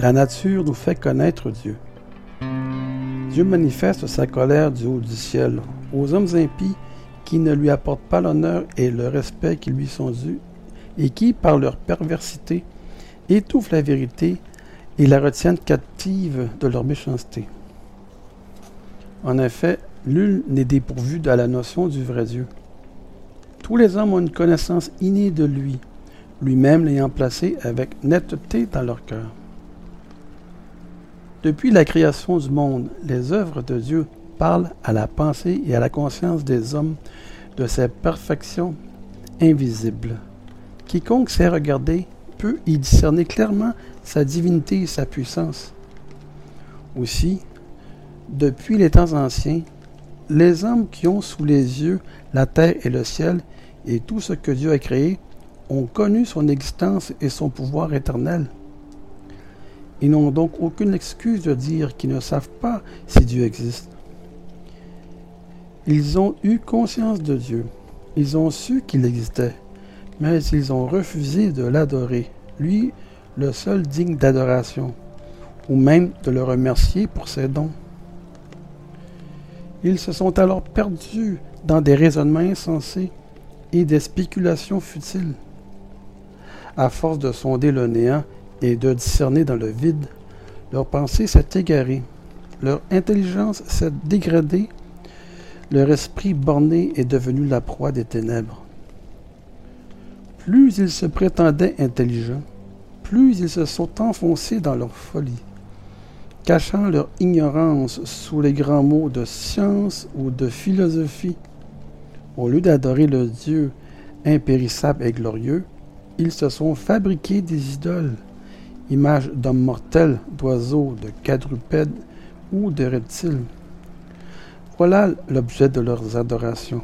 La nature nous fait connaître Dieu. Dieu manifeste sa colère du haut du ciel aux hommes impies qui ne lui apportent pas l'honneur et le respect qui lui sont dus et qui, par leur perversité, étouffent la vérité et la retiennent captive de leur méchanceté. En effet, nul n'est dépourvu de la notion du vrai Dieu. Tous les hommes ont une connaissance innée de lui, lui-même l'ayant placé avec netteté dans leur cœur. Depuis la création du monde, les œuvres de Dieu parlent à la pensée et à la conscience des hommes de ses perfections invisibles. Quiconque sait regarder peut y discerner clairement sa divinité et sa puissance. Aussi, depuis les temps anciens, les hommes qui ont sous les yeux la terre et le ciel et tout ce que Dieu a créé ont connu son existence et son pouvoir éternel. Ils n'ont donc aucune excuse de dire qu'ils ne savent pas si Dieu existe. Ils ont eu conscience de Dieu. Ils ont su qu'il existait, mais ils ont refusé de l'adorer, lui le seul digne d'adoration, ou même de le remercier pour ses dons. Ils se sont alors perdus dans des raisonnements insensés et des spéculations futiles. À force de sonder le néant et de discerner dans le vide, leur pensée s'est égarée, leur intelligence s'est dégradée, leur esprit borné est devenu la proie des ténèbres. Plus ils se prétendaient intelligents, plus ils se sont enfoncés dans leur folie cachant leur ignorance sous les grands mots de science ou de philosophie. Au lieu d'adorer le Dieu impérissable et glorieux, ils se sont fabriqués des idoles, images d'hommes mortels, d'oiseaux, de quadrupèdes ou de reptiles. Voilà l'objet de leurs adorations.